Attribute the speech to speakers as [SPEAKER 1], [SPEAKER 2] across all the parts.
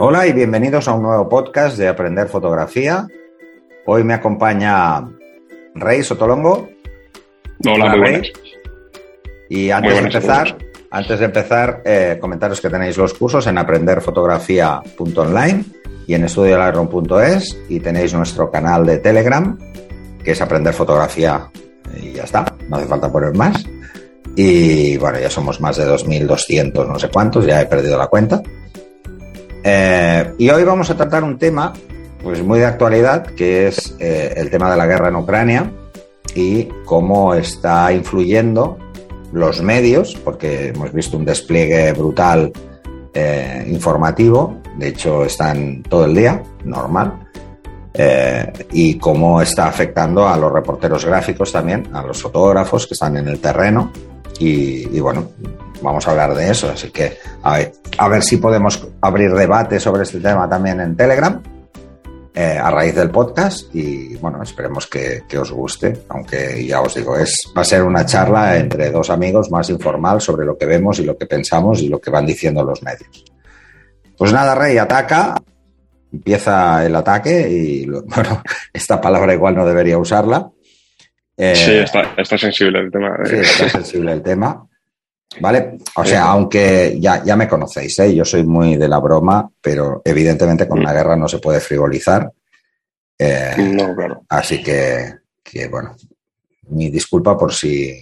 [SPEAKER 1] Hola y bienvenidos a un nuevo podcast de Aprender Fotografía. Hoy me acompaña Rey Sotolongo.
[SPEAKER 2] Hola, muy buenas.
[SPEAKER 1] Y antes de empezar, antes de empezar eh, comentaros que tenéis los cursos en aprenderfotografía.online y en estudiolightroom.es y tenéis nuestro canal de Telegram, que es Aprender Fotografía y ya está, no hace falta poner más. Y bueno, ya somos más de 2.200, no sé cuántos, ya he perdido la cuenta. Eh, y hoy vamos a tratar un tema pues muy de actualidad, que es eh, el tema de la guerra en Ucrania y cómo está influyendo los medios, porque hemos visto un despliegue brutal eh, informativo, de hecho están todo el día, normal, y cómo está afectando a los reporteros gráficos también, a los fotógrafos que están en el terreno, y, bueno, vamos a hablar de eso. Así que a ver, si podemos abrir debate sobre este tema también en Telegram. Eh, a raíz del podcast y bueno, esperemos que, os guste, aunque ya os digo, es, va a ser una charla entre dos amigos más informal sobre lo que vemos y lo que pensamos y lo que van diciendo los medios. Pues nada, Rey, ataca, empieza el ataque y bueno, esta palabra igual no debería usarla,
[SPEAKER 2] eh, sí, está, sensible el tema.
[SPEAKER 1] Sí, está sensible el tema. ¿Vale? O sea, aunque ya, ya me conocéis, ¿eh? yo soy muy de la broma, pero evidentemente con la mm. guerra no se puede frivolizar.
[SPEAKER 2] Eh, no, claro.
[SPEAKER 1] Así que, que, bueno, mi disculpa por si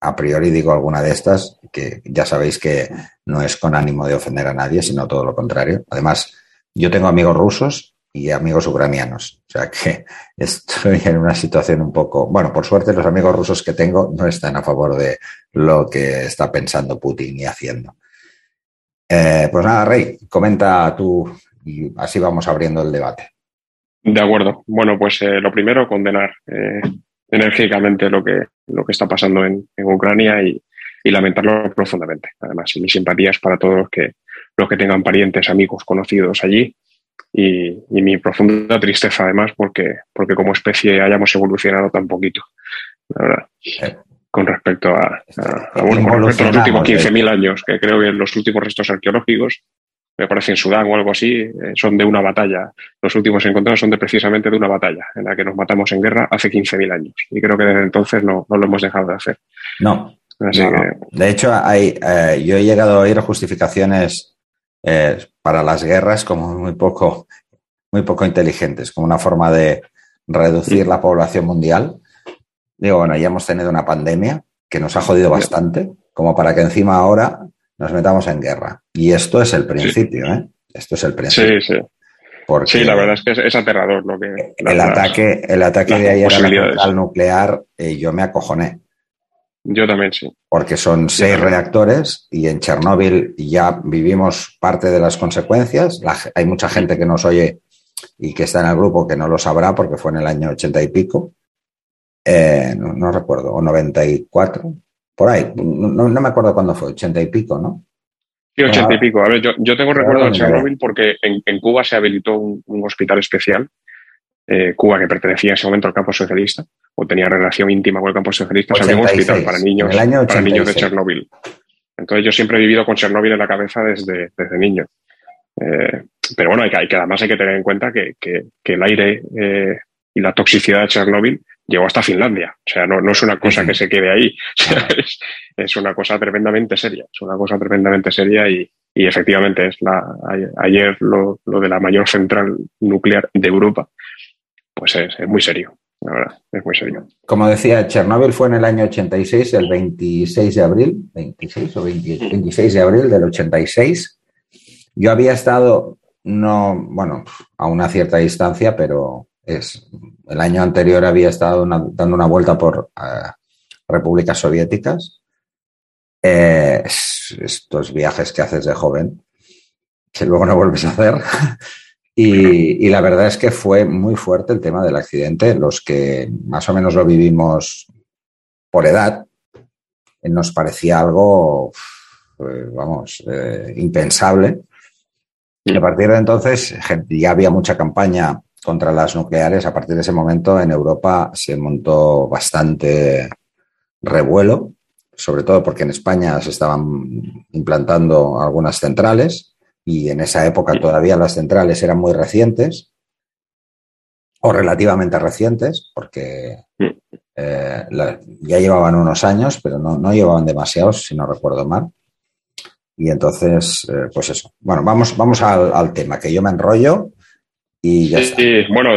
[SPEAKER 1] a priori digo alguna de estas, que ya sabéis que no es con ánimo de ofender a nadie, sino todo lo contrario. Además, yo tengo amigos rusos y amigos ucranianos. O sea que estoy en una situación un poco, bueno, por suerte los amigos rusos que tengo no están a favor de lo que está pensando Putin y haciendo. Eh, pues nada, Rey, comenta tú y así vamos abriendo el debate.
[SPEAKER 2] De acuerdo. Bueno, pues eh, lo primero, condenar eh, enérgicamente lo que, lo que está pasando en, Ucrania y, y, lamentarlo profundamente. Además, mis simpatías para todos los que, los que tengan parientes, amigos, conocidos allí y, mi profunda tristeza además porque, porque como especie hayamos evolucionado tan poquito, la verdad, con respecto a, los últimos 15.000 años, que creo que los últimos restos arqueológicos, me parece en Sudán o algo así, eh, son de una batalla. Los últimos encontrados son de precisamente de una batalla en la que nos matamos en guerra hace 15.000 años. Y creo que desde entonces no, lo hemos dejado de hacer.
[SPEAKER 1] No. De hecho, hay, eh, yo he llegado a oír justificaciones eh, para las guerras como muy poco, muy poco inteligentes, como una forma de reducir la población mundial. Digo, bueno, ya hemos tenido una pandemia que nos ha jodido bastante, como para que encima ahora nos metamos en guerra. Y esto es el principio, ¿eh? Esto es el principio.
[SPEAKER 2] Sí, sí. sí, la verdad es que es, aterrador lo que.
[SPEAKER 1] El ataque, el ataque de ayer a la nuclear, eh, yo me acojoné.
[SPEAKER 2] Yo también, sí.
[SPEAKER 1] Porque son seis reactores y en Chernóbil ya vivimos parte de las consecuencias. hay mucha gente que nos oye y que está en el grupo que no lo sabrá porque fue en el año ochenta y pico. Eh, no, recuerdo, o noventa y cuatro, por ahí. No, me acuerdo cuándo fue, ochenta y pico, ¿no?
[SPEAKER 2] Sí, ochenta y pico. A ver, yo, tengo recuerdo de Chernóbil porque en, Cuba se habilitó un hospital especial eh, Cuba, que pertenecía en ese momento al campo socialista, o tenía relación íntima con el campo socialista, se un hospital para niños, para niños de Chernóbil. Entonces yo siempre he vivido con Chernóbil en la cabeza desde, desde niño. Eh, pero bueno, hay que, hay que, además hay que tener en cuenta que, el aire eh, y la toxicidad de Chernóbil llegó hasta Finlandia. O sea, no, no es una cosa que se quede ahí. es, una cosa tremendamente seria. Es una cosa tremendamente seria y, y efectivamente es la, ayer lo, lo, de la mayor central nuclear de Europa pues es, muy serio. La verdad, es muy serio.
[SPEAKER 1] Como decía, Chernóbil fue en el año 86, el 26 de abril, 26 o 26 de abril del 86. Yo había estado, no, bueno, a una cierta distancia, pero es, el año anterior había estado dando una vuelta por eh, repúblicas soviéticas. Eh, estos viajes que haces de joven, que luego no vuelves a hacer. Y, la verdad es que fue muy fuerte el tema del accidente. Los que más o menos lo vivimos por edad, eh, nos parecía algo, pues, vamos, eh, impensable. Y a partir de entonces ya había mucha campaña contra las nucleares. A partir de ese momento en Europa se montó bastante revuelo, sobre todo porque en España se estaban implantando algunas centrales y en esa época todavía las centrales eran muy recientes o relativamente recientes, porque eh, ya llevaban unos años, pero no, llevaban demasiados, si no recuerdo mal. Y entonces, eh, pues eso. Bueno, vamos, vamos al, tema, que yo me enrollo y ya está.
[SPEAKER 2] bueno,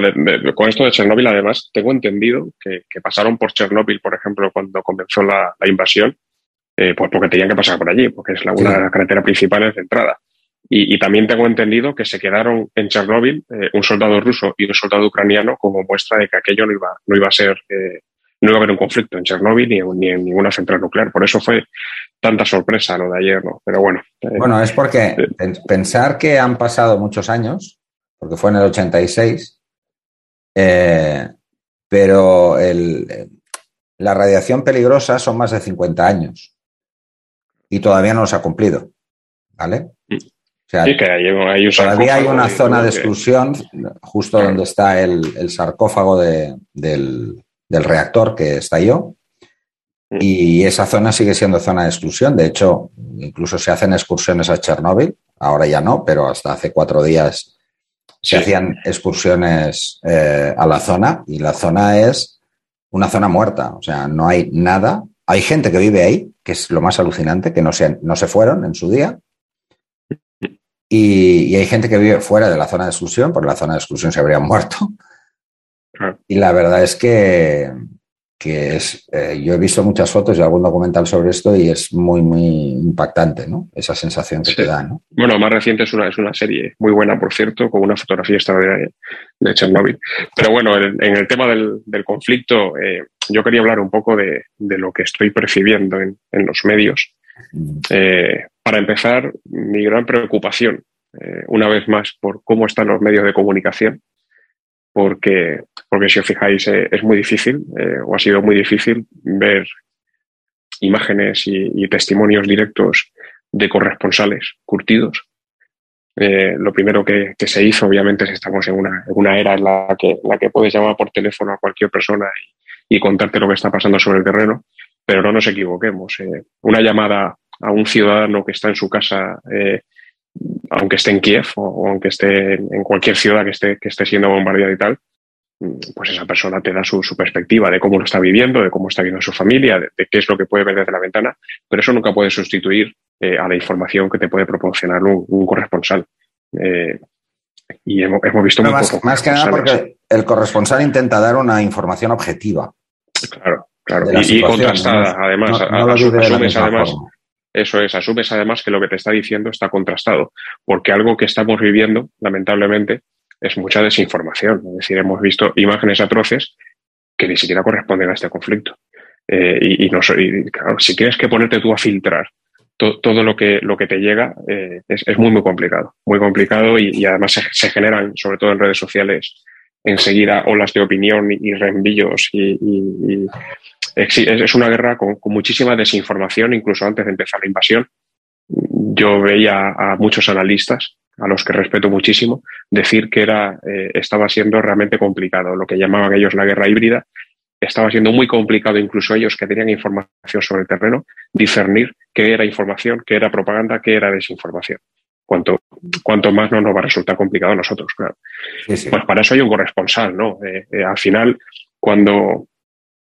[SPEAKER 2] con esto de Chernóbil, además, tengo entendido que, pasaron por Chernóbil, por ejemplo, cuando comenzó la, invasión, eh, pues porque tenían que pasar por allí, porque es la, una de las carreteras principales de entrada. Y, también tengo entendido que se quedaron en Chernóbil un soldado ruso y un soldado ucraniano como muestra de que aquello no iba, no iba a ser no iba a haber un conflicto en Chernóbil ni, en ninguna central nuclear. Por eso fue tanta sorpresa lo de ayer, ¿no? Pero bueno.
[SPEAKER 1] Eh, bueno, es porque eh, pensar que han pasado muchos años, porque fue en el 86, eh, pero la radiación peligrosa son más de 50 años y todavía no se ha cumplido, ¿vale?
[SPEAKER 2] Sí, que hay,
[SPEAKER 1] todavía hay una zona de exclusión justo donde está el, sarcófago del, del reactor que estalló. Mm. Y esa zona sigue siendo zona de exclusión. De hecho, incluso se hacen excursiones a Chernóbil. Ahora ya no, pero hasta hace cuatro días se hacían excursiones eh, a la zona y la zona es una zona muerta. O sea, no hay nada. Hay gente que vive ahí, que es lo más alucinante, que no se, no se fueron en su día. Y, y, hay gente que vive fuera de la zona de exclusión, porque la zona de exclusión se habría muerto. Y la verdad es que, es, eh, yo he visto muchas fotos y algún documental sobre esto y es muy, muy impactante, ¿no? Esa sensación que te da, ¿no?
[SPEAKER 2] Bueno, más reciente es una, es una serie muy buena, por cierto, con una fotografía extraordinaria de Chernobyl. Pero bueno, en, el tema del, conflicto, eh, yo quería hablar un poco de, lo que estoy percibiendo en, los medios. Mm. Eh, para empezar, mi gran preocupación, una vez más, por cómo están los medios de comunicación porque, porque si os fijáis eh, es muy difícil eh, o ha sido muy difícil ver imágenes y, testimonios directos de corresponsales curtidos. Eh, lo primero que, se hizo, obviamente, es estamos en una, era en la que, la que puedes llamar por teléfono a cualquier persona y, contarte lo que está pasando sobre el terreno, pero no nos equivoquemos. una llamada a un ciudadano que está en su casa aunque esté en Kiev o, aunque esté en cualquier ciudad que esté, que esté siendo bombardeada y tal, mm, pues esa persona te da su, perspectiva de cómo lo está viviendo, de cómo está viviendo su familia, de, qué es lo que puede ver desde la ventana, pero eso nunca puede sustituir eh, a la información que te puede proporcionar un, corresponsal. Eh, y hemos, visto
[SPEAKER 1] más, más que nada porque el corresponsal intenta dar una información objetiva.
[SPEAKER 2] Claro, claro. Y, contrastada, además. además eso es, asumes además que lo que te está diciendo está contrastado, porque algo que estamos viviendo, lamentablemente, es mucha desinformación. Es decir, hemos visto imágenes atroces que ni siquiera corresponden a este conflicto. Eh, y, no, claro, si quieres que ponerte tú a filtrar todo lo que, lo que te llega, eh, es, muy, muy complicado. Muy complicado y, además se, generan, sobre todo en redes sociales, enseguida olas de opinión y, reenvíos y, es una guerra con, muchísima desinformación, incluso antes de empezar la invasión. Yo veía a muchos analistas, a los que respeto muchísimo, decir que era, eh, estaba siendo realmente complicado, lo que llamaban ellos la guerra híbrida, estaba siendo muy complicado, incluso ellos que tenían información sobre el terreno, discernir qué era información, qué era propaganda, qué era desinformación. Cuanto, cuanto más no nos va a resultar complicado a nosotros, claro. Pues para eso hay un corresponsal, ¿no? Eh, eh, al final, cuando,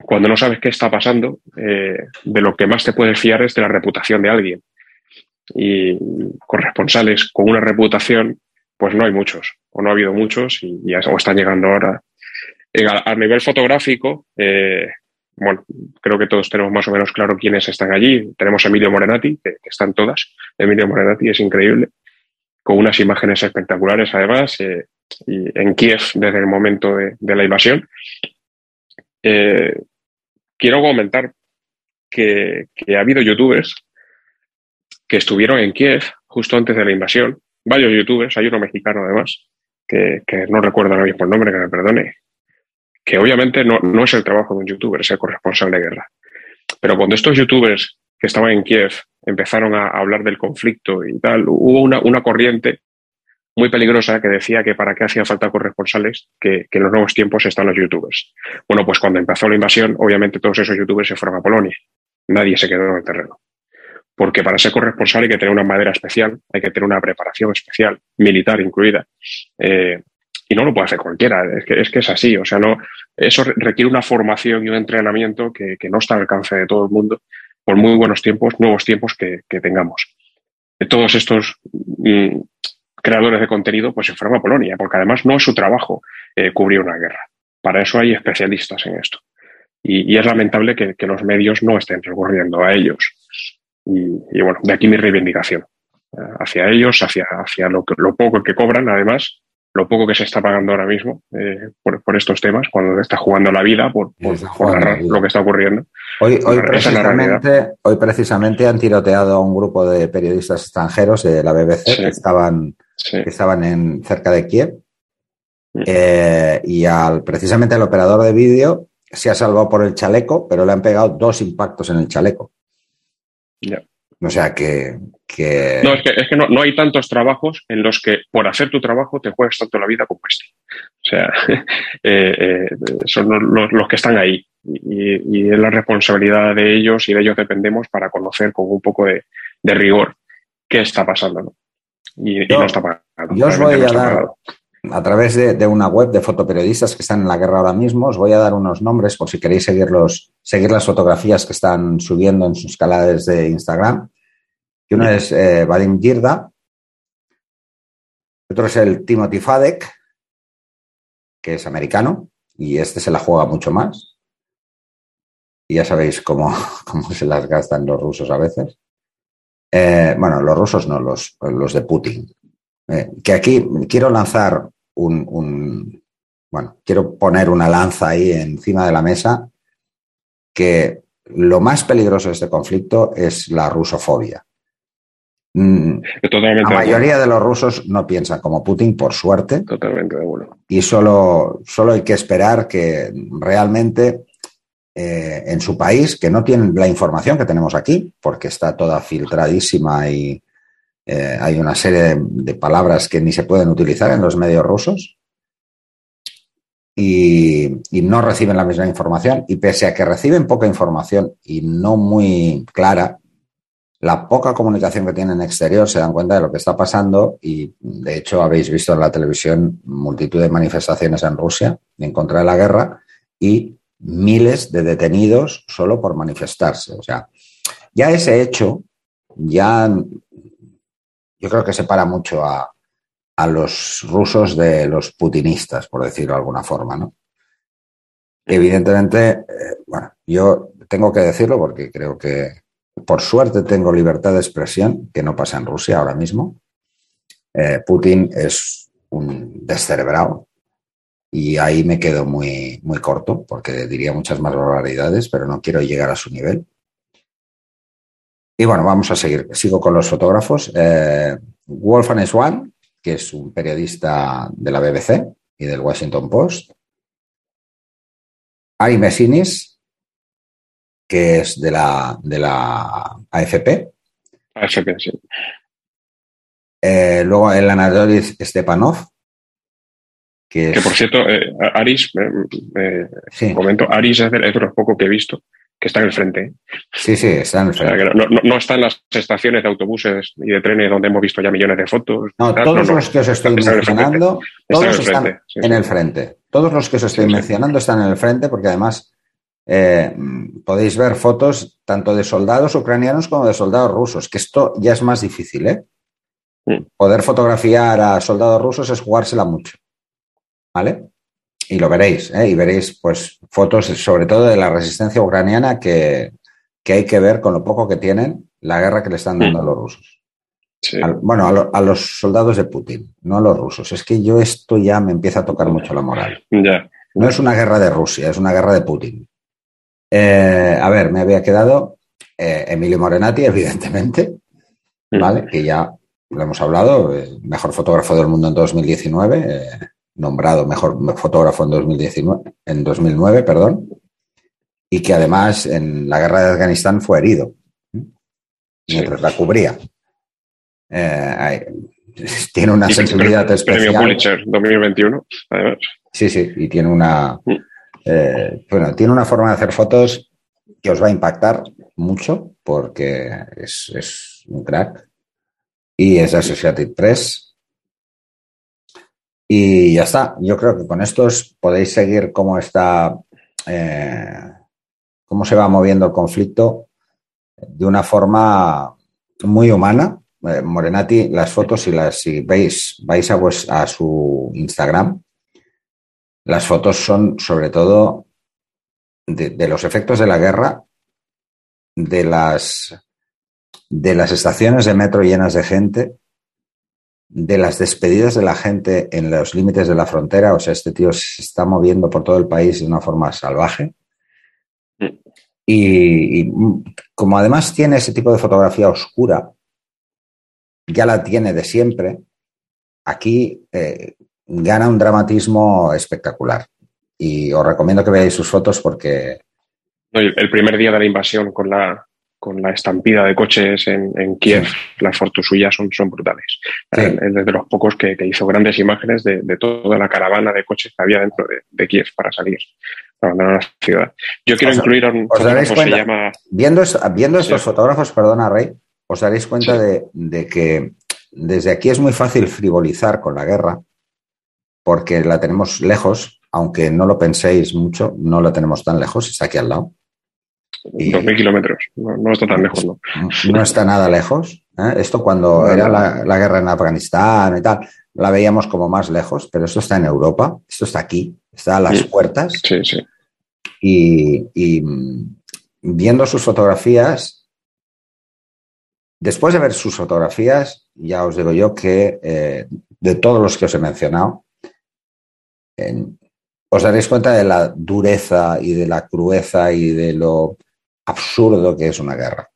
[SPEAKER 2] cuando no sabes qué está pasando, eh, de lo que más te puedes fiar es de la reputación de alguien. Y corresponsales con una reputación, pues no hay muchos, o no ha habido muchos, y están llegando ahora. A, nivel fotográfico, eh, bueno, creo que todos tenemos más o menos claro quiénes están allí. Tenemos a Emilio Morenati, que, están todas. Emilio Morenati es increíble, con unas imágenes espectaculares además, eh, y en Kiev desde el momento de, la invasión. Quiero comentar que, ha habido youtubers que estuvieron en Kiev justo antes de la invasión. Varios youtubers, hay uno mexicano además, que, no recuerdo ahora mismo el nombre, que me perdone, que obviamente no, es el trabajo de un youtuber ser corresponsal de guerra. Pero cuando estos youtubers que estaban en Kiev empezaron a hablar del conflicto y tal, hubo una corriente muy peligrosa que decía que para qué hacía falta corresponsales, que, que, en los nuevos tiempos están los youtubers. Bueno, pues cuando empezó la invasión, obviamente todos esos youtubers se fueron a Polonia. Nadie se quedó en el terreno. porque para ser corresponsal hay que tener una madera especial, hay que tener una preparación especial, militar incluida. Eh, y no lo puede hacer cualquiera, es que, es que es así, o sea, no, eso requiere una formación y un entrenamiento que, no está al alcance de todo el mundo por muy buenos tiempos, nuevos tiempos que, tengamos. Todos estos mm, creadores de contenido pues se fueron a Polonia, porque además no es su trabajo eh, cubrir una guerra. Para eso hay especialistas en esto. Y, es lamentable que, los medios no estén recurriendo a ellos. Y, bueno, de aquí mi reivindicación eh, hacia ellos, hacia, hacia lo, lo poco que cobran, además, lo poco que se está pagando ahora mismo eh, por, estos temas, cuando está jugando la vida por, narrar lo que está ocurriendo.
[SPEAKER 1] Hoy, hoy, precisamente, hoy precisamente han tiroteado a un grupo de periodistas extranjeros de la BBC que estaban, que estaban en, cerca de Kiev. Mm. Eh, y al, precisamente el operador de vídeo se ha salvado por el chaleco, pero le han pegado dos impactos en el chaleco.
[SPEAKER 2] Ya.
[SPEAKER 1] O sea que,
[SPEAKER 2] No, es que, es que no, no, hay tantos trabajos en los que por hacer tu trabajo te juegas tanto la vida como este. O sea, eh, eh, son los, los, que están ahí. Y, es la responsabilidad de ellos y de ellos dependemos para conocer con un poco de, rigor qué está pasando. ¿no? Y, no está pasando.
[SPEAKER 1] Yo os voy a dar, a través de, una web de fotoperiodistas que están en la guerra ahora mismo, os voy a dar unos nombres por si queréis seguirlos, seguir las fotografías que están subiendo en sus canales de Instagram. Y uno es eh, Vadim Girda, otro es el Timothy Fadek, que es americano, y este se la juega mucho más. Y ya sabéis cómo, cómo se las gastan los rusos a veces. Eh, bueno, los rusos no, los, los de Putin. Eh, que aquí quiero lanzar un, bueno, quiero poner una lanza ahí encima de la mesa, que lo más peligroso de este conflicto es la rusofobia. Mm, la mayoría de los rusos no piensan como Putin, por suerte.
[SPEAKER 2] Totalmente de acuerdo.
[SPEAKER 1] Y solo, solo hay que esperar que realmente eh, en su país, que no tienen la información que tenemos aquí, porque está toda filtradísima y, eh, hay una serie de, palabras que ni se pueden utilizar en los medios rusos y, no reciben la misma información. Y pese a que reciben poca información y no muy clara, la poca comunicación que tienen exterior se dan cuenta de lo que está pasando y de hecho habéis visto en la televisión multitud de manifestaciones en Rusia en contra de la guerra y miles de detenidos solo por manifestarse. O sea, ya ese hecho ya yo creo que separa mucho a, los rusos de los putinistas, por decirlo de alguna forma, ¿no? Evidentemente, eh, bueno, yo tengo que decirlo porque creo que por suerte tengo libertad de expresión, que no pasa en Rusia ahora mismo. Eh, Putin es un descerebrado y ahí me quedo muy, muy corto porque diría muchas más barbaridades, pero no quiero llegar a su nivel. Y bueno, vamos a seguir. Sigo con los fotógrafos. Eh, Wolfgang Swan, que es un periodista de la BBC y del Washington Post. Ari Messinis, que es de la, de la AFP.
[SPEAKER 2] AFP, sí.
[SPEAKER 1] Eh, luego el Anadolis Stepanov, que,
[SPEAKER 2] que por cierto, eh, Aris, sí. momento, Aris es de, es de los pocos que he visto que está en el frente.
[SPEAKER 1] Sí, sí, está en el frente.
[SPEAKER 2] no, está en las estaciones de autobuses y de trenes donde hemos visto ya millones de fotos.
[SPEAKER 1] No, todos los que os estoy mencionando, todos están en el frente. Todos los que os estoy mencionando están en el frente porque además eh, podéis ver fotos tanto de soldados ucranianos como de soldados rusos, que esto ya es más difícil, ¿eh? Mm. Poder fotografiar a soldados rusos es jugársela mucho. ¿Vale? y lo veréis, ¿eh? y veréis pues fotos sobre todo de la resistencia ucraniana que, hay que ver con lo poco que tienen la guerra que le están dando a los rusos. bueno, a, los soldados de Putin, no a los rusos. Es que yo esto ya me empieza a tocar mucho la moral. No es una guerra de Rusia, es una guerra de Putin. Eh, a ver, me había quedado eh, Emilio Morenati, evidentemente, ¿vale? Que ya lo hemos hablado, mejor fotógrafo del mundo en 2019 nombrado mejor fotógrafo en 2019, en 2009, perdón, y que además en la guerra de Afganistán fue herido mientras la cubría. Eh, tiene una sensibilidad especial.
[SPEAKER 2] Premio Pulitzer 2021, además.
[SPEAKER 1] Sí, sí, y tiene una, mm. eh, bueno, tiene una forma de hacer fotos que os va a impactar mucho porque es, un crack. Y es Associated Press. Y ya está. Yo creo que con estos podéis seguir cómo está, eh, cómo se va moviendo el conflicto de una forma muy humana. Eh, Morenati, las fotos, si las si veis, vais a, a su Instagram, las fotos son sobre todo de, los efectos de la guerra, de las, de las estaciones de metro llenas de gente, de las despedidas de la gente en los límites de la frontera. O sea, este tío se está moviendo por todo el país de una forma salvaje. Y, como además tiene ese tipo de fotografía oscura, ya la tiene de siempre, aquí eh, gana un dramatismo espectacular y os recomiendo que veáis sus fotos porque...
[SPEAKER 2] El primer día de la invasión con la, con la estampida de coches en, Kiev, las fotos suyas son, son brutales. Es de los pocos que, hizo grandes imágenes de, toda la caravana de coches que había dentro de, Kiev para salir, para abandonar la ciudad. Yo quiero incluir a un
[SPEAKER 1] fotógrafo que se llama... Viendo, viendo estos fotógrafos, perdona Rey, os daréis cuenta de, de que desde aquí es muy fácil frivolizar con la guerra porque la tenemos lejos aunque no lo penséis mucho, no lo tenemos tan lejos, está aquí al lado.
[SPEAKER 2] Dos mil kilómetros, no, está tan lejos, ¿no?
[SPEAKER 1] No está nada lejos. ¿eh? Esto cuando era la, guerra en Afganistán y tal, la veíamos como más lejos, pero esto está en Europa, esto está aquí, está a las puertas.
[SPEAKER 2] Sí, sí.
[SPEAKER 1] Y, mm, viendo sus fotografías, después de ver sus fotografías, ya os digo yo que eh, de todos los que os he mencionado, en, os daréis cuenta de la dureza y de la crueza y de lo absurdo que es una guerra.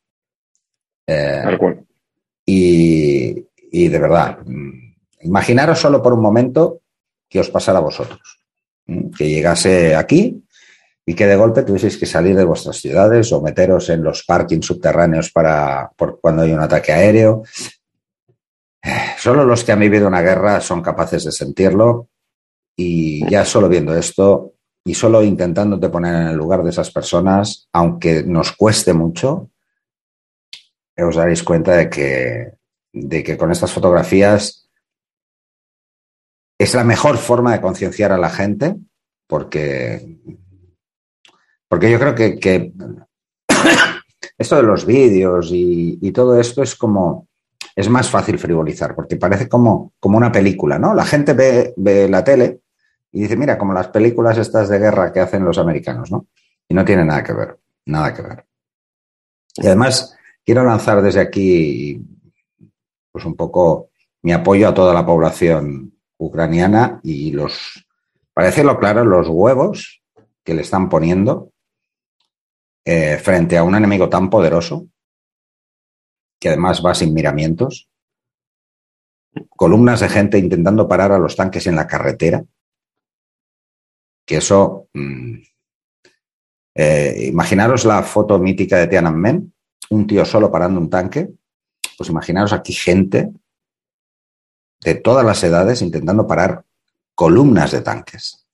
[SPEAKER 2] Eh,
[SPEAKER 1] y, y, de verdad, mm, imaginaros solo por un momento que os pasara a vosotros, que llegase aquí y que de golpe tuvieseis que salir de vuestras ciudades o meteros en los parkings subterráneos para por cuando hay un ataque aéreo. Eh, solo los que han vivido una guerra son capaces de sentirlo y ya solo viendo esto y solo intentándote poner en el lugar de esas personas, aunque nos cueste mucho, os daréis cuenta de que, de que con estas fotografías es la mejor forma de concienciar a la gente, porque, porque yo creo que, esto de los vídeos y, y, todo esto es como, es más fácil frivolizar, porque parece como, como una película, ¿no? La gente ve, ve la tele y dice, mira, como las películas estas de guerra que hacen los americanos, ¿no? Y no tiene nada que ver, nada que ver. Y además, quiero lanzar desde aquí, pues un poco mi apoyo a toda la población ucraniana y los, para decirlo claro, los huevos que le están poniendo eh, frente a un enemigo tan poderoso, que además va sin miramientos, columnas de gente intentando parar a los tanques en la carretera, que eso... Mm, eh, imaginaros la foto mítica de Tiananmen, un tío solo parando un tanque. Pues imaginaros aquí gente de todas las edades intentando parar columnas de tanques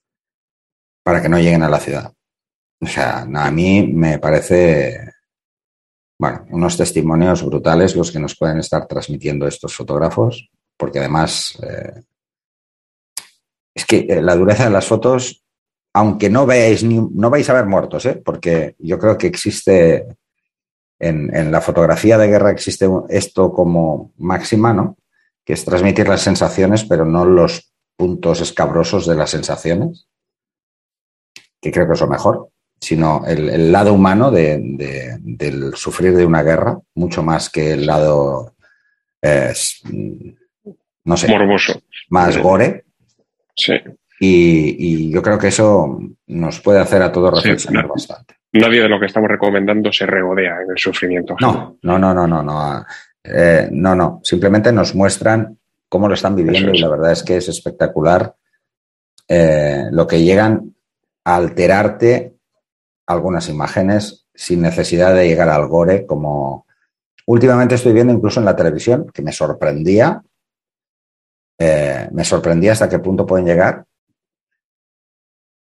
[SPEAKER 1] para que no lleguen a la ciudad. O sea, a mí me parece, bueno, unos testimonios brutales los que nos pueden estar transmitiendo estos fotógrafos, porque además eh, es que eh, la dureza de las fotos aunque no veáis ni, no vais a ver muertos, ¿eh? porque yo creo que existe en, la fotografía de guerra existe esto como máxima, ¿no? Que es transmitir las sensaciones, pero no los puntos escabrosos de las sensaciones, que creo que es lo mejor, sino el, lado humano de, del sufrir de una guerra, mucho más que el lado, no sé,
[SPEAKER 2] morboso,
[SPEAKER 1] más gore.
[SPEAKER 2] Sí.
[SPEAKER 1] Y, yo creo que eso nos puede hacer a todos reflexionar bastante.
[SPEAKER 2] Nadie de lo que estamos recomendando se regodea en el sufrimiento.
[SPEAKER 1] No, no, no, no, no, no. Eh, no, no. Simplemente nos muestran cómo lo están viviendo y la verdad es que es espectacular eh, lo que llegan a alterarte algunas imágenes sin necesidad de llegar al gore, como últimamente estoy viendo incluso en la televisión, que me sorprendía, eh, me sorprendía hasta qué punto pueden llegar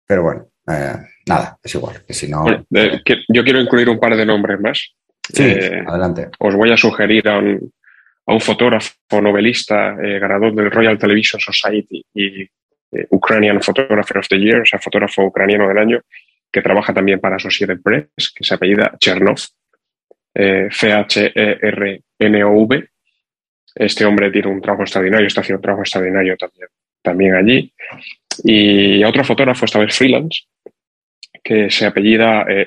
[SPEAKER 1] pero bueno, eh, nada, es igual, que si no...
[SPEAKER 2] yo quiero incluir un par de nombres más.
[SPEAKER 1] Sí, eh, adelante.
[SPEAKER 2] Os voy a sugerir a un, a un fotógrafo novelista, eh, ganador del Royal Television Society y eh, Ukrainian Photographer of the Year, o sea, fotógrafo ucraniano del año, que trabaja también para Associated Press, que se apellida Chernov, C-H-E-R-N-O-V. Este hombre tiene un trabajo extraordinario, está haciendo un trabajo extraordinario también, también allí. Y otro fotógrafo, esta vez freelance, que se apellida eh,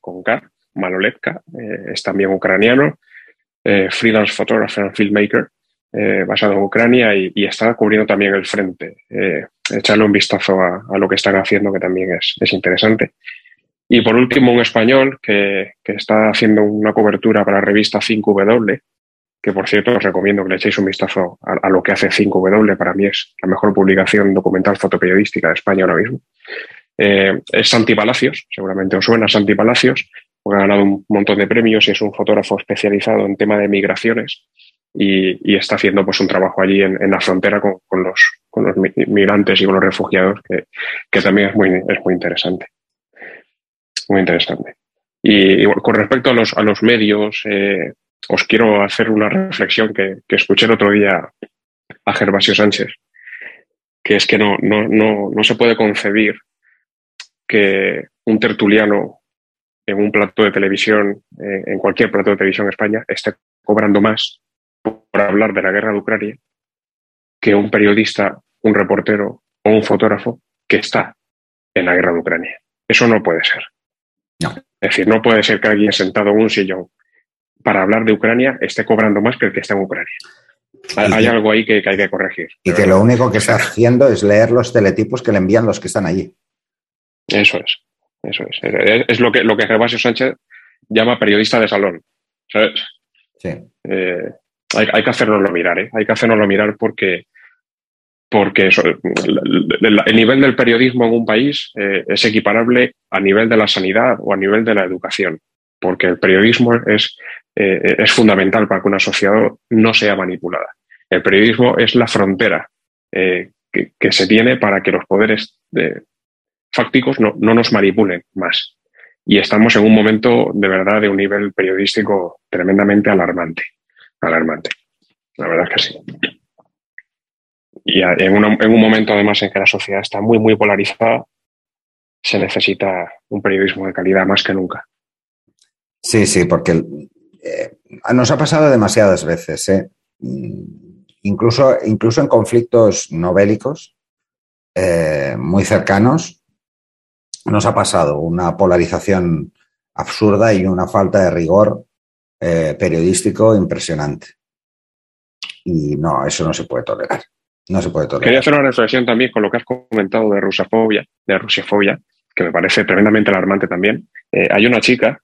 [SPEAKER 2] con K, Malolevka, eh, es también ucraniano, eh, freelance photographer and filmmaker, basado en Ucrania y, está cubriendo también el frente. echarle un vistazo a, lo que están haciendo, que también es, interesante. Y por último, un español que, está haciendo una cobertura para la revista 5W, que por cierto os recomiendo que le echéis un vistazo a, lo que hace 5W, para mí es la mejor publicación documental fotoperiodística de España ahora mismo. Eh, es Santi Palacios, seguramente os suena Santi Palacios, porque ha ganado un montón de premios y es un fotógrafo especializado en tema de migraciones y, está haciendo pues un trabajo allí en, la frontera con, los, con los migrantes y con los refugiados que, también es muy, es muy interesante. Muy interesante. Y, con respecto a los, a los medios, eh, os quiero hacer una reflexión que, que escuché el otro día a Gervasio Sánchez, que es que no, no, no, no se puede concebir que un tertuliano en un plato de televisión, en cualquier plato de televisión en España, esté cobrando más por hablar de la guerra de Ucrania que un periodista, un reportero o un fotógrafo que está en la guerra de Ucrania. Eso no puede ser.
[SPEAKER 1] No.
[SPEAKER 2] Es decir, no puede ser que alguien sentado en un sillón para hablar de Ucrania esté cobrando más que el que está en Ucrania. Hay, algo ahí que, hay que corregir.
[SPEAKER 1] Y que lo único que está haciendo es leer los teletipos que le envían los que están allí.
[SPEAKER 2] Eso es, eso es. Es, lo que, lo que Gervasio Sánchez llama periodista de salón. ¿sabes?
[SPEAKER 1] Sí.
[SPEAKER 2] Eh, hay, hay, que hacernoslo mirar, ¿eh? Hay que hacernoslo mirar porque, porque el, nivel del periodismo en un país eh, es equiparable a nivel de la sanidad o a nivel de la educación, porque el periodismo es, eh, es fundamental para que una sociedad no sea manipulada. El periodismo es la frontera que, que, se tiene para que los poderes de, fácticos no, no nos manipulen más. Y estamos en un momento de verdad de un nivel periodístico tremendamente alarmante. Alarmante. La verdad es que sí. Y en, en, un momento además en que la sociedad está muy, muy polarizada, se necesita un periodismo de calidad más que nunca.
[SPEAKER 1] Sí, sí, porque eh, nos ha pasado demasiadas veces, ¿eh? incluso, incluso en conflictos no bélicos eh, muy cercanos, nos ha pasado una polarización absurda y una falta de rigor eh, periodístico impresionante. Y no, eso no se puede tolerar. No se puede tolerar.
[SPEAKER 2] Quería hacer una reflexión también con lo que has comentado de rusafobia, de rusiafobia, que me parece tremendamente alarmante también. Eh, hay una chica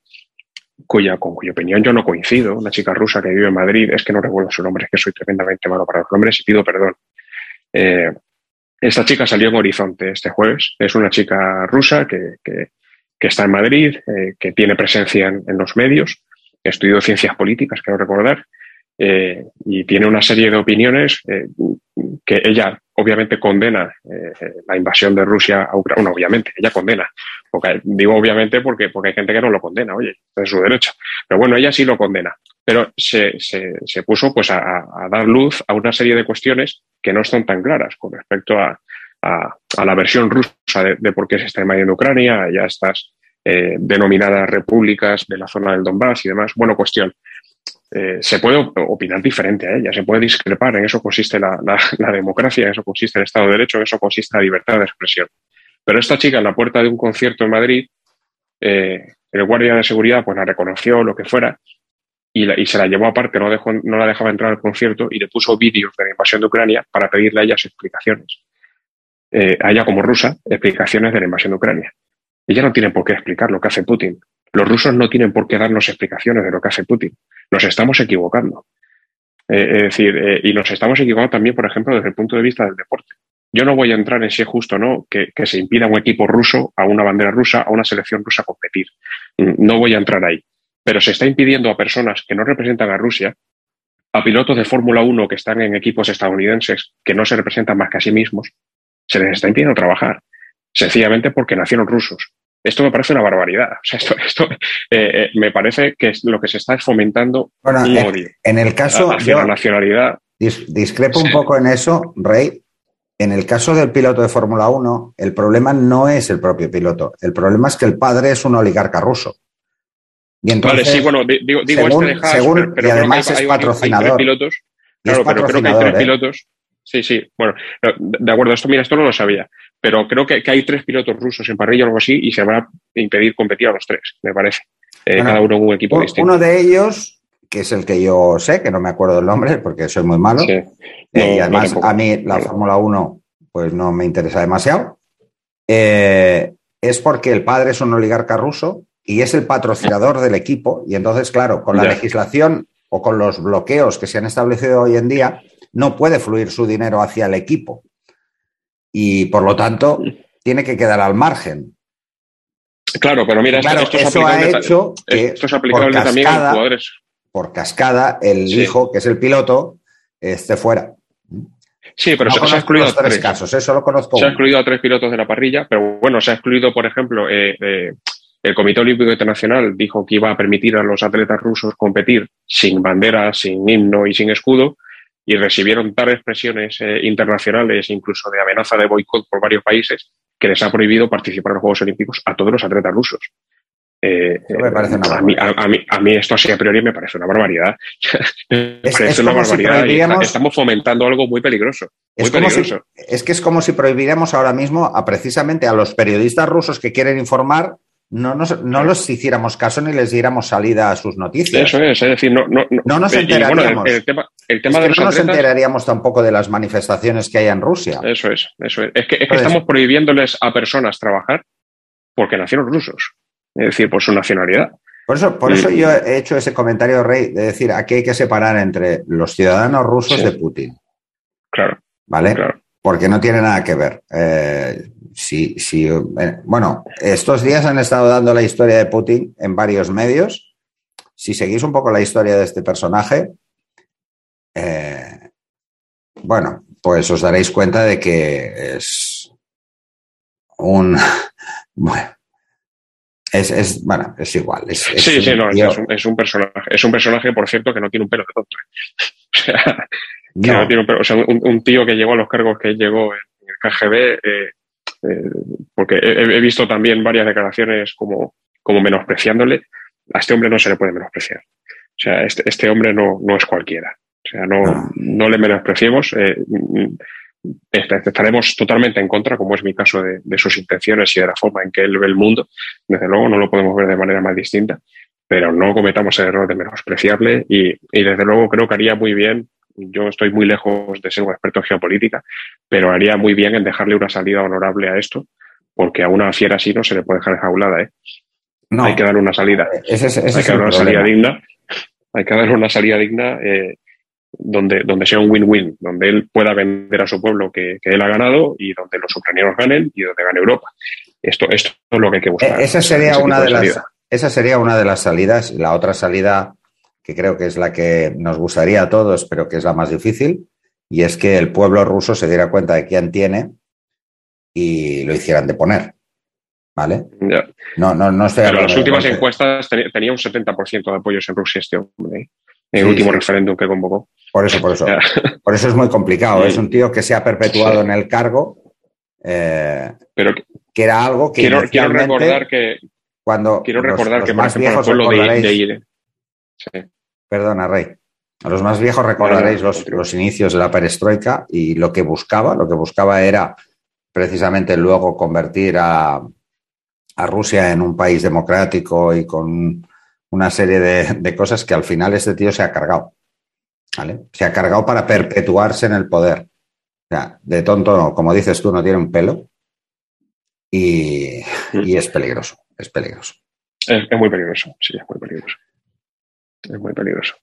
[SPEAKER 2] cuya, con cuya opinión yo no coincido, una chica rusa que vive en Madrid, es que no recuerdo su nombre, es que soy tremendamente malo para los nombres y pido perdón. Eh, esta chica salió en Horizonte este jueves. Es una chica rusa que, está en Madrid, eh, que tiene presencia en, los medios, que estudió ciencias políticas, quiero recordar, eh, y tiene una serie de opiniones que ella obviamente condena la invasión de Rusia a Ucrania. Bueno, obviamente, ella condena. Porque, digo obviamente porque, porque hay gente que no lo condena, oye, es su derecho. Pero bueno, ella sí lo condena. Pero se, se, puso pues a, dar luz a una serie de cuestiones que no son tan claras con respecto a, a, la versión rusa de, por qué se está invadiendo Ucrania, ya estas eh, denominadas repúblicas de la zona del Donbass y demás. Bueno, cuestión. Eh, se puede opinar diferente a ella, se puede discrepar, en eso consiste la, democracia, en eso consiste el Estado de Derecho, en eso consiste la libertad de expresión. Pero esta chica en la puerta de un concierto en Madrid, eh, el guardia de seguridad pues la reconoció, lo que fuera, y, se la llevó aparte, no, dejó, no la dejaba entrar al concierto y le puso vídeos de la invasión de Ucrania para pedirle a ellas explicaciones. Eh, a ella como rusa, explicaciones de la invasión de Ucrania. Ella no tiene por qué explicar lo que hace Putin. Los rusos no tienen por qué darnos explicaciones de lo que hace Putin. Nos estamos equivocando. Eh, es decir, eh, y nos estamos equivocando también, por ejemplo, desde el punto de vista del deporte. Yo no voy a entrar en si es justo o no que, que se impida a un equipo ruso, a una bandera rusa, a una selección rusa competir. No voy a entrar ahí pero se está impidiendo a personas que no representan a Rusia, a pilotos de Fórmula 1 que están en equipos estadounidenses que no se representan más que a sí mismos, se les está impidiendo trabajar. sencillamente porque nacieron rusos. Esto me parece una barbaridad. O sea, esto, esto eh, eh, me parece que es lo que se está es fomentando
[SPEAKER 1] bueno, un odio. En el caso
[SPEAKER 2] hacia la nacionalidad.
[SPEAKER 1] discrepo un poco en eso, Rey. En el caso del piloto de Fórmula 1, el problema no es el propio piloto. El problema es que el padre es un oligarca ruso.
[SPEAKER 2] Y entonces, vale, sí, bueno, digo, digo
[SPEAKER 1] según, este de Haas, según, pero, y además hay, es hay, patrocinador.
[SPEAKER 2] Hay pilotos, claro, pero creo que hay tres ¿eh? pilotos. Sí, sí, bueno, de acuerdo, esto, mira, esto no lo sabía, pero creo que, que hay tres pilotos rusos en parrilla o algo así y se van a impedir competir a los tres, me parece. Eh, bueno, cada uno en un equipo
[SPEAKER 1] uno
[SPEAKER 2] distinto.
[SPEAKER 1] Uno de ellos, que es el que yo sé, que no me acuerdo el nombre porque soy muy malo, sí. eh, y además no a mí la no. Fórmula 1 pues no me interesa demasiado, eh, es porque el padre es un oligarca ruso y es el patrocinador del equipo. Y entonces, claro, con la yeah. legislación o con los bloqueos que se han establecido hoy en día, no puede fluir su dinero hacia el equipo. Y por lo tanto, tiene que quedar al margen.
[SPEAKER 2] Claro, pero mira,
[SPEAKER 1] claro,
[SPEAKER 2] esto,
[SPEAKER 1] esto
[SPEAKER 2] es
[SPEAKER 1] ha hecho que
[SPEAKER 2] esto es aplicable
[SPEAKER 1] por
[SPEAKER 2] también a
[SPEAKER 1] cascada,
[SPEAKER 2] jugadores.
[SPEAKER 1] Por cascada, el sí. hijo, que es el piloto, esté fuera.
[SPEAKER 2] Sí, pero
[SPEAKER 1] no
[SPEAKER 2] se, se, ha excluido
[SPEAKER 1] los tres, tres casos, eso lo conozco.
[SPEAKER 2] Se ha excluido a tres pilotos de la parrilla, pero bueno, se ha excluido, por ejemplo, eh, eh, el Comité Olímpico Internacional dijo que iba a permitir a los atletas rusos competir sin bandera, sin himno y sin escudo, y recibieron tales presiones eh, internacionales, incluso de amenaza de boicot por varios países, que les ha prohibido participar en los Juegos Olímpicos a todos los atletas rusos. Eh,
[SPEAKER 1] me parece una
[SPEAKER 2] a, mí, a, a, mí, a, mí, esto así a priori me parece una barbaridad. me es, parece es una barbaridad si estamos fomentando algo muy peligroso. Muy
[SPEAKER 1] es,
[SPEAKER 2] peligroso.
[SPEAKER 1] Si, es que es como si prohibiéramos ahora mismo a precisamente a los periodistas rusos que quieren informar no, nos, no los hiciéramos caso ni les diéramos salida a sus noticias.
[SPEAKER 2] Eso es, es decir, no, no,
[SPEAKER 1] no nos enteraríamos.
[SPEAKER 2] Bueno, el, el, tema, el tema
[SPEAKER 1] es
[SPEAKER 2] de los
[SPEAKER 1] no
[SPEAKER 2] atletas,
[SPEAKER 1] nos enteraríamos tampoco de las manifestaciones que hay en Rusia.
[SPEAKER 2] Eso es, eso es. Es que, es que estamos prohibiéndoles a personas trabajar porque nacieron rusos, es decir, por su nacionalidad.
[SPEAKER 1] Por eso, por eso yo he hecho ese comentario, Rey, de decir, aquí hay que separar entre los ciudadanos rusos sí. de Putin.
[SPEAKER 2] Claro.
[SPEAKER 1] ¿Vale?
[SPEAKER 2] Claro.
[SPEAKER 1] Porque no tiene nada que ver. Eh, si, si, eh, bueno, estos días han estado dando la historia de Putin en varios medios. Si seguís un poco la historia de este personaje, eh, bueno, pues os daréis cuenta de que es un, bueno, es, es, bueno, es igual. Es, es
[SPEAKER 2] sí, sí, no, es un, es un, personaje. Es un personaje, por cierto, que no tiene un pelo de tonto. O sea, no. un, pelo, o sea un, un, tío que llegó a los cargos que llegó en el KGB, eh, eh, porque he, he, visto también varias declaraciones como, como menospreciándole. A este hombre no se le puede menospreciar. O sea, este, este hombre no, no es cualquiera. O sea, no, no. no le menospreciemos. Eh, estaremos totalmente en contra, como es mi caso, de, de, sus intenciones y de la forma en que él ve el mundo. Desde luego no lo podemos ver de manera más distinta, pero no cometamos el error de menospreciarle y, y desde luego creo que haría muy bien, yo estoy muy lejos de ser un experto en geopolítica, pero haría muy bien en dejarle una salida honorable a esto, porque a una fiera así no se le puede dejar enjaulada. ¿eh? No. Hay que darle una salida.
[SPEAKER 1] Ese, ese, ese
[SPEAKER 2] hay que darle una salida digna. Hay que darle una salida digna. Eh, donde, donde sea un win-win, donde él pueda vender a su pueblo que, que, él ha ganado y donde los ucranianos ganen y donde gane Europa. Esto, esto es lo que hay que buscar.
[SPEAKER 1] Eh, esa sería, una de, las, esa sería una de las salidas. La otra salida, que creo que es la que nos gustaría a todos, pero que es la más difícil, y es que el pueblo ruso se diera cuenta de quién tiene y lo hicieran de poner. ¿Vale?
[SPEAKER 2] Ya.
[SPEAKER 1] No, no, no estoy
[SPEAKER 2] Pero las últimas encuestas tenía un 70% de apoyos en Rusia este hombre. ¿eh? el sí, último sí. referéndum que convocó.
[SPEAKER 1] Por eso, por eso. por eso es muy complicado. Sí. Es un tío que se ha perpetuado en el cargo, eh,
[SPEAKER 2] pero
[SPEAKER 1] que era algo que
[SPEAKER 2] quiero, quiero recordar que
[SPEAKER 1] cuando
[SPEAKER 2] quiero recordar
[SPEAKER 1] los,
[SPEAKER 2] que
[SPEAKER 1] los más viejos
[SPEAKER 2] lo
[SPEAKER 1] recordaréis,
[SPEAKER 2] de, de
[SPEAKER 1] sí. Perdona, Rey. A los más viejos recordaréis los, los inicios de la perestroika y lo que buscaba, lo que buscaba era precisamente luego convertir a, a Rusia en un país democrático y con una serie de, de, cosas que al final este tío se ha cargado. ¿vale? Se ha cargado para perpetuarse en el poder. O sea, de tonto, como dices tú, no tiene un pelo y, y es peligroso, es peligroso.
[SPEAKER 2] Es, es, muy peligroso, sí, es muy peligroso. Es muy peligroso.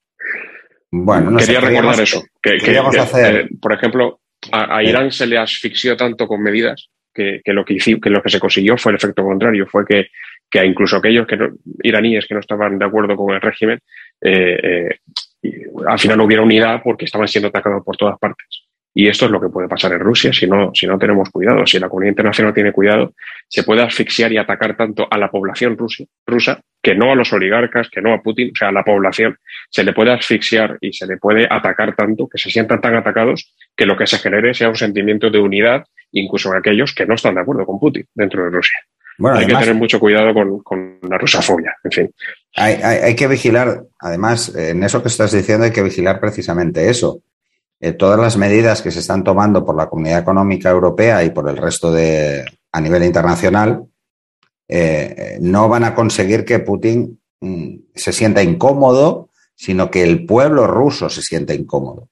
[SPEAKER 1] Bueno, no
[SPEAKER 2] quería
[SPEAKER 1] sé,
[SPEAKER 2] recordar eso. Que, que,
[SPEAKER 1] que hacer...
[SPEAKER 2] eh, por ejemplo, a, a, Irán se le asfixió tanto con medidas que, que, lo que, hizo, que lo que se consiguió fue el efecto contrario, fue que que incluso aquellos que no, iraníes que no estaban de acuerdo con el régimen, eh, eh, al final no hubiera unidad porque estaban siendo atacados por todas partes. Y esto es lo que puede pasar en Rusia si no, si no tenemos cuidado. Si la comunidad internacional no tiene cuidado, se puede asfixiar y atacar tanto a la población rusa, rusa que no a los oligarcas, que no a Putin, o sea, a la población. Se le puede asfixiar y se le puede atacar tanto que se sientan tan atacados que lo que se genere sea un sentimiento de unidad, incluso en aquellos que no están de acuerdo con Putin dentro de Rusia. hay que tener mucho cuidado con, la rusafobia, en fin.
[SPEAKER 1] Hay, hay, que vigilar, además, en eso que estás diciendo, hay que vigilar precisamente eso. Eh, todas las medidas que se están tomando por la Comunidad Económica Europea y por el resto de, a nivel internacional, eh, no van a conseguir que Putin mm, se sienta incómodo, sino que el pueblo ruso se sienta incómodo.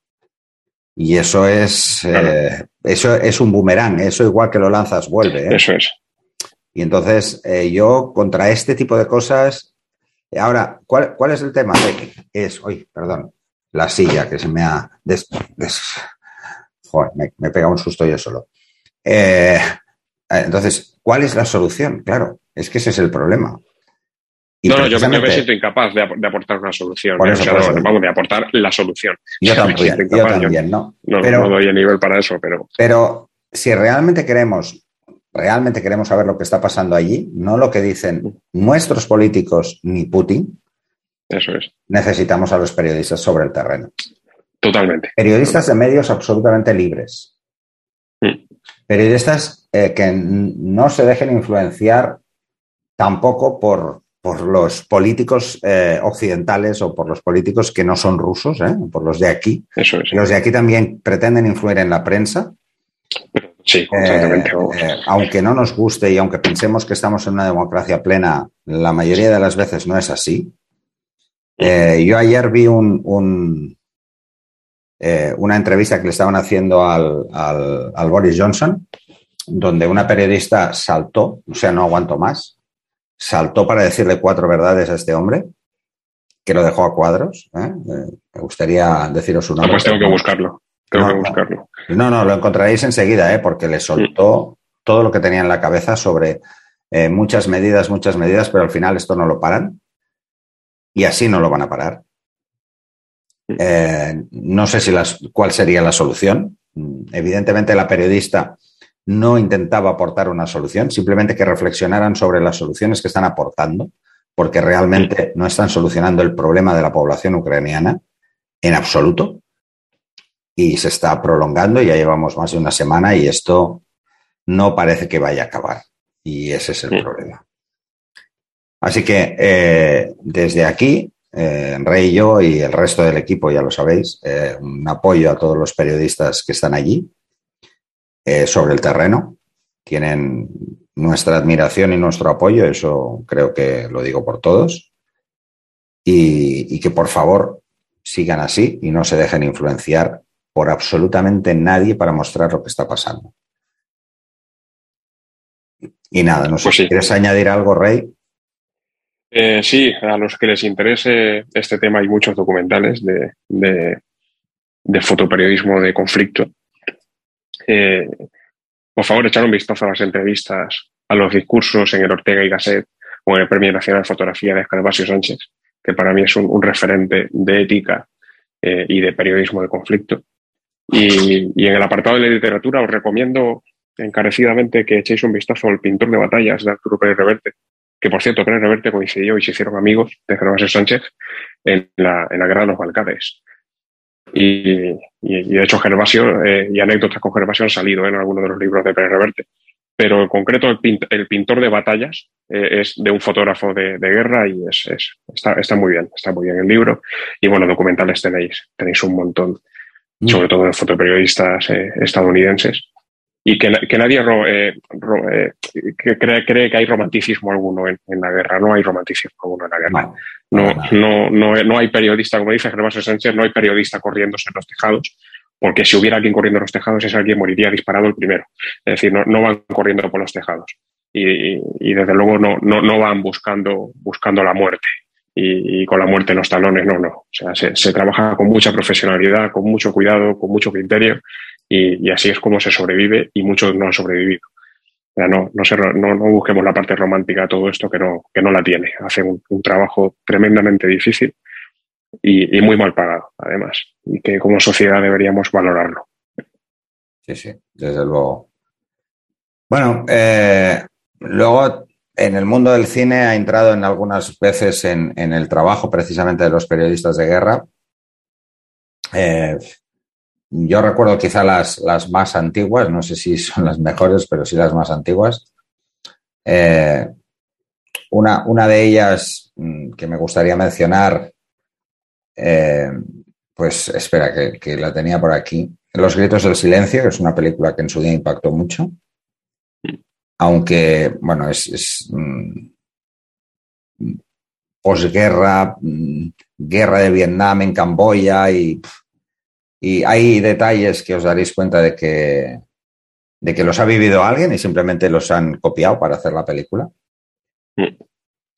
[SPEAKER 1] Y eso es, eh, eso es un boomerang, eso igual que lo lanzas vuelve.
[SPEAKER 2] Eso es.
[SPEAKER 1] Y entonces yo contra este tipo de cosas, ahora, ¿cuál, cuál es el tema? Es, hoy, perdón, la silla que se me ha... Joder, me, me, pega un susto yo solo. Eh, entonces, ¿cuál es la solución? Claro, es que ese es el problema.
[SPEAKER 2] no, no, yo me siento incapaz de, aportar una solución. vamos, de aportar la solución.
[SPEAKER 1] Yo también, yo también, ¿no?
[SPEAKER 2] No, no doy el nivel para eso, pero...
[SPEAKER 1] Pero si realmente queremos, realmente queremos saber lo que está pasando allí, no lo que dicen nuestros políticos ni Putin,
[SPEAKER 2] eso es.
[SPEAKER 1] Necesitamos a los periodistas sobre el terreno.
[SPEAKER 2] Totalmente.
[SPEAKER 1] Periodistas de medios absolutamente libres. Mm. Periodistas eh, que no se dejen influenciar tampoco por, por los políticos eh, occidentales o por los políticos que no son rusos, ¿eh? por los de aquí.
[SPEAKER 2] Eso es.
[SPEAKER 1] Los de aquí también pretenden influir en la prensa.
[SPEAKER 2] Sí,
[SPEAKER 1] aunque no nos guste y aunque pensemos que estamos en una democracia plena, la mayoría de las veces no es así. Eh, yo ayer vi un, eh, una entrevista que le estaban haciendo al, al, Boris Johnson, donde una periodista saltó, o sea, no aguanto más, saltó para decirle cuatro verdades a este hombre, que lo dejó a cuadros. ¿eh? me gustaría deciros su nombre.
[SPEAKER 2] pues tengo que buscarlo. Tengo no, que buscarlo.
[SPEAKER 1] No, no, lo encontraréis enseguida, porque le soltó todo lo que tenía en la cabeza sobre muchas medidas, muchas medidas, pero al final esto no lo paran y así no lo van a parar. Eh, no sé si las, cuál sería la solución. Evidentemente la periodista no intentaba aportar una solución, simplemente que reflexionaran sobre las soluciones que están aportando, porque realmente no están solucionando el problema de la población ucraniana en absoluto y se está prolongando, ya llevamos más de una semana y esto no parece que vaya a acabar y ese es el problema. Así que eh, desde aquí, eh, Rey y yo y el resto del equipo, ya lo sabéis, eh, un apoyo a todos los periodistas que están allí sobre el terreno. Tienen nuestra admiración y nuestro apoyo, eso creo que lo digo por todos. y que por favor sigan así y no se dejen influenciar por absolutamente nadie para mostrar lo que está pasando. Y nada, no sé pues si quieres añadir algo, Rey.
[SPEAKER 2] Eh, sí, a los que les interese este tema hay muchos documentales de, de, fotoperiodismo de conflicto. Eh, por favor, echar un vistazo a las entrevistas, a los discursos en el Ortega y Gasset o en el Premio Nacional de Fotografía de Escalvasio Sánchez, que para mí es un, referente de ética eh, y de periodismo de conflicto. Y, y, en el apartado de la literatura os recomiendo encarecidamente que echéis un vistazo al pintor de batallas de Arturo Pérez Reverte, que por cierto Pérez Reverte coincidió y se hicieron amigos de Gervasio Sánchez en la, en la guerra de los Balcanes. Y, de hecho Gervasio eh, y anécdotas con Gervasio han salido en algunos de los libros de Pérez Reverte. Pero en concreto el, pintor de batallas eh, es de un fotógrafo de, guerra y es, está, está, muy bien, está muy bien el libro. Y bueno, documentales tenéis, tenéis un montón, mm. sobre todo de fotoperiodistas eh, estadounidenses y que, que nadie eh, eh, que cree, cree, que hay romanticismo alguno en, la guerra. No hay romanticismo alguno en la guerra. No, no, no, no, hay periodista, como dice Germán Sánchez, no hay periodista corriéndose en los tejados, porque si hubiera alguien corriendo en los tejados, ese alguien moriría disparado el primero. Es decir, no, no van corriendo por los tejados. Y, y, desde luego no, no, no van buscando, buscando la muerte. Y, y, con la muerte en los talones, no, no. O sea, se, se trabaja con mucha profesionalidad, con mucho cuidado, con mucho criterio y, así es como se sobrevive y muchos no han sobrevivido. no, no, no, no, busquemos la parte romántica de todo esto que no, que no la tiene. Hace un, trabajo tremendamente difícil y, muy mal pagado, además, y que como sociedad deberíamos valorarlo.
[SPEAKER 1] Sí, sí, desde luego. Bueno, eh, luego en el mundo del cine ha entrado en algunas veces en, el trabajo precisamente de los periodistas de guerra. Eh, yo recuerdo quizá las, las, más antiguas, no sé si son las mejores, pero sí las más antiguas. Eh, una, una, de ellas mm, que me gustaría mencionar, pues espera, que, que la tenía por aquí, los gritos del silencio, que es una película que en su día impactó mucho. Aunque, bueno, es, mm, posguerra, mm, guerra de Vietnam en Camboya y, y, hay detalles que os daréis cuenta de que, de que los ha vivido alguien y simplemente los han copiado para hacer la película.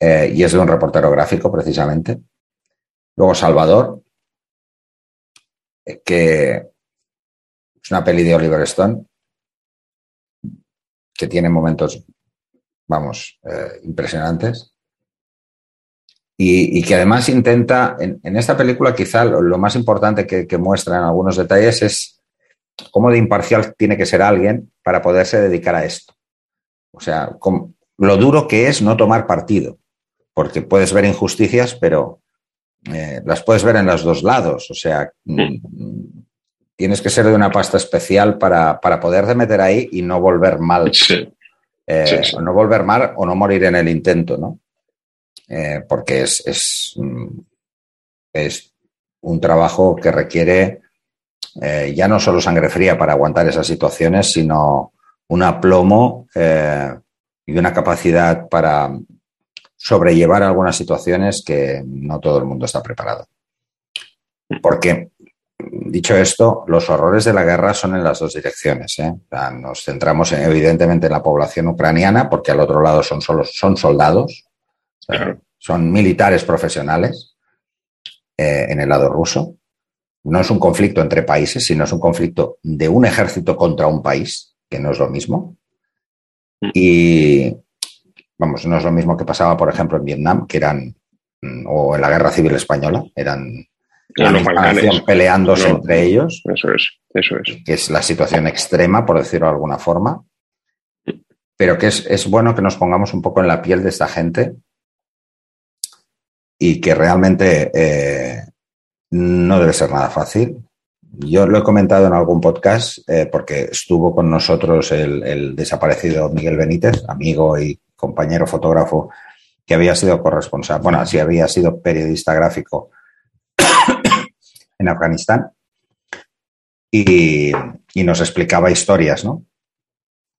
[SPEAKER 1] Eh, y es de un reportero gráfico, precisamente. Luego Salvador, que es una peli de Oliver Stone que tiene momentos, vamos, eh, impresionantes. Y, que además intenta, en, esta película quizá lo, más importante que, muestra en algunos detalles es cómo de imparcial tiene que ser alguien para poderse dedicar a esto. O sea, lo duro que es no tomar partido, porque puedes ver injusticias, pero eh, las puedes ver en los dos lados. O sea, mm, tienes que ser de una pasta especial para, para poderte meter ahí y no volver mal. Eh, o no volver mal o no morir en el intento, ¿no? Eh, porque es, mm, es, un trabajo que requiere eh, ya no solo sangre fría para aguantar esas situaciones, sino un aplomo y una capacidad para sobrellevar algunas situaciones que no todo el mundo está preparado. Porque dicho esto, los horrores de la guerra son en las dos direcciones. ¿eh? nos centramos evidentemente en la población ucraniana, porque al otro lado son, solo, son soldados, son militares profesionales eh, en el lado ruso. No es un conflicto entre países, sino es un conflicto de un ejército contra un país, que no es lo mismo. Mm. Y, vamos, no es lo mismo que pasaba, por ejemplo, en Vietnam, que eran, mm, o en la Guerra Civil Española, eran la peleándose entre ellos.
[SPEAKER 2] Eso es, eso es.
[SPEAKER 1] Que es la situación extrema, por decirlo de alguna forma. Pero que es, bueno que nos pongamos un poco en la piel de esta gente y que realmente eh, no debe ser nada fácil. Yo lo he comentado en algún podcast eh, porque estuvo con nosotros el, desaparecido Miguel Benítez, amigo y compañero fotógrafo que había sido corresponsal, bueno, sí había sido periodista gráfico en Afganistán y, nos explicaba historias, ¿no?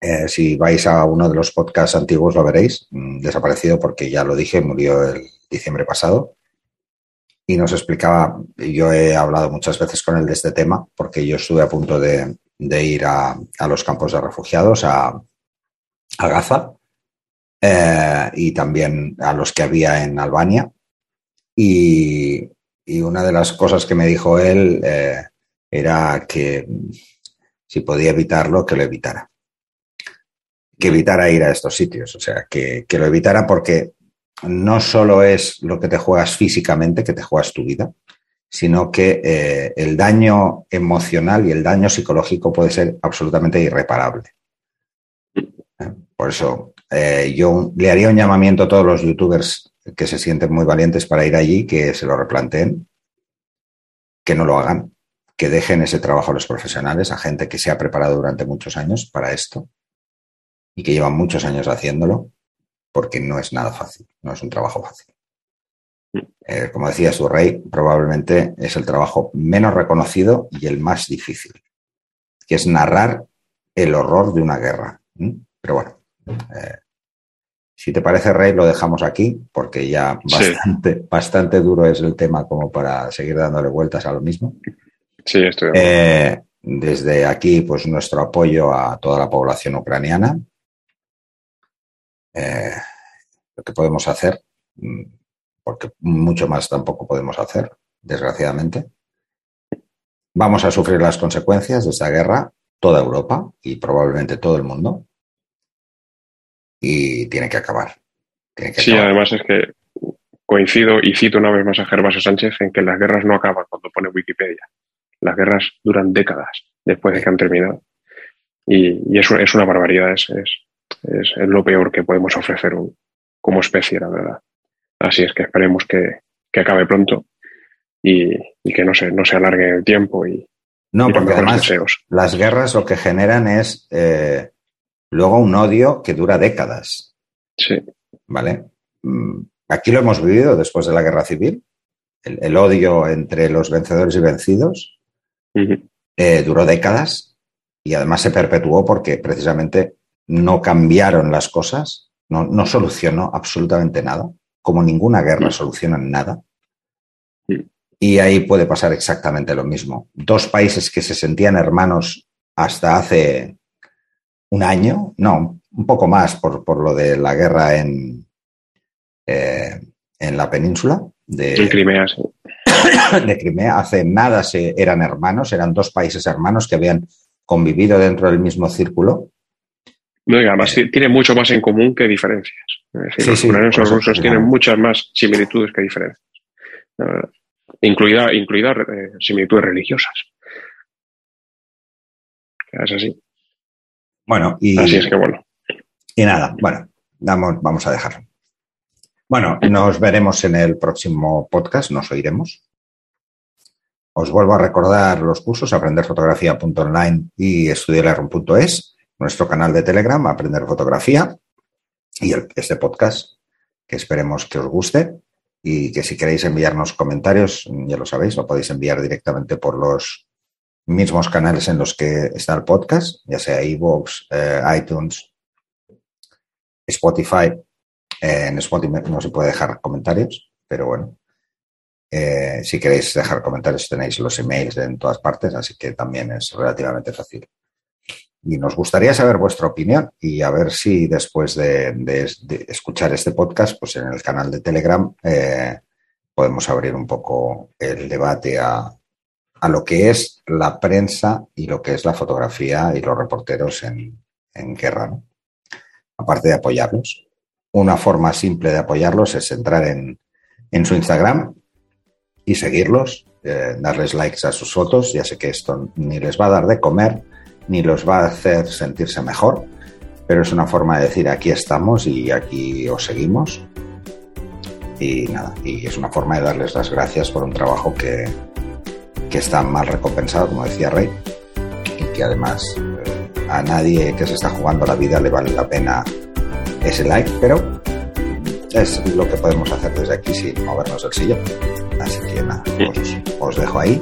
[SPEAKER 1] Eh, si vais a uno de los podcasts antiguos lo veréis, mm, desaparecido porque ya lo dije, murió el diciembre pasado. Y nos explicaba, yo he hablado muchas veces con él de este tema, porque yo estuve a punto de, ir a, los campos de refugiados, a, Gaza, eh, y también a los que había en Albania. Y, una de las cosas que me dijo él eh, era que si podía evitarlo, que lo evitara. Que evitara ir a estos sitios, o sea, que, lo evitara porque no solo es lo que te juegas físicamente, que te juegas tu vida, sino que eh, el daño emocional y el daño psicológico puede ser absolutamente irreparable. Por eso yo le haría un llamamiento a todos los youtubers que se sienten muy valientes para ir allí, que se lo replanteen, que no lo hagan, que dejen ese trabajo a los profesionales, a gente que se ha preparado durante muchos años para esto y que llevan muchos años haciéndolo, porque no es nada fácil, no es un trabajo fácil. Eh, como decía su rey, probablemente es el trabajo menos reconocido y el más difícil, que es narrar el horror de una guerra. Pero bueno, eh, si te parece, Rey, lo dejamos aquí, porque ya bastante, bastante duro es el tema como para seguir dándole vueltas a lo mismo.
[SPEAKER 2] Sí, estoy
[SPEAKER 1] eh, Desde aquí, pues nuestro apoyo a toda la población ucraniana. Eh, lo que podemos hacer, mm, porque mucho más tampoco podemos hacer, desgraciadamente. Vamos a sufrir las consecuencias de esta guerra, toda Europa y probablemente todo el mundo y tiene que acabar.
[SPEAKER 2] sí, además es que coincido y cito una vez más a Gervasio Sánchez en que las guerras no acaban cuando pone Wikipedia. Las guerras duran décadas después de que han terminado. Y, es, es, una barbaridad, es, es, lo peor que podemos ofrecer como especie, la verdad. Así es que esperemos que, acabe pronto y, que no se, no se alargue el tiempo y,
[SPEAKER 1] no, porque además las guerras lo que generan es eh, luego un odio que dura décadas.
[SPEAKER 2] Sí.
[SPEAKER 1] ¿Vale? Mm, aquí lo hemos vivido después de la guerra civil. El, odio entre los vencedores y vencidos eh, duró décadas y además se perpetuó porque precisamente no cambiaron las cosas, no, no solucionó absolutamente nada, como ninguna guerra soluciona nada. Y ahí puede pasar exactamente lo mismo. Dos países que se sentían hermanos hasta hace un año, no, un poco más por, por lo de la guerra en, eh, en la península. De,
[SPEAKER 2] Crimea, sí.
[SPEAKER 1] De Crimea. Hace nada se, eran hermanos, eran dos países hermanos que habían convivido dentro del mismo círculo.
[SPEAKER 2] No, y además tiene mucho más en común que diferencias. los ucranianos rusos tienen muchas más similitudes que diferencias. incluida, incluida eh, similitudes religiosas. Es así.
[SPEAKER 1] Bueno, y.
[SPEAKER 2] Así es que bueno.
[SPEAKER 1] Y nada, bueno, vamos, vamos a dejarlo. Bueno, nos veremos en el próximo podcast, nos oiremos. Os vuelvo a recordar los cursos aprenderfotografía.online y estudiarerrum.es, nuestro canal de Telegram, Aprender Fotografía, y este podcast, que esperemos que os guste y que si queréis enviarnos comentarios, ya lo sabéis, lo podéis enviar directamente por los mismos canales en los que está el podcast, ya sea iVoox, eh, iTunes, Spotify en Spotify no se puede dejar comentarios, pero bueno. Eh, si queréis dejar comentarios tenéis los emails en todas partes, así que también es relativamente fácil. Y nos gustaría saber vuestra opinión y a ver si después de, escuchar este podcast, pues en el canal de Telegram eh, podemos abrir un poco el debate a, lo que es la prensa y lo que es la fotografía y los reporteros en, guerra, aparte de apoyarlos una forma simple de apoyarlos es entrar en, su Instagram y seguirlos, eh, darles likes a sus fotos. Ya sé que esto ni les va a dar de comer, ni los va a hacer sentirse mejor, pero es una forma de decir aquí estamos y aquí os seguimos. Y nada, y es una forma de darles las gracias por un trabajo que, que está mal recompensado, como decía Rey, y que además eh, a nadie que se está jugando la vida le vale la pena ese like, pero es lo que podemos hacer desde aquí sin movernos del sillón. Así que nada, os, dejo ahí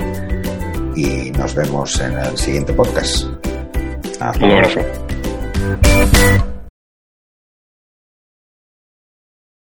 [SPEAKER 1] y nos vemos en el siguiente podcast.
[SPEAKER 2] Un abrazo.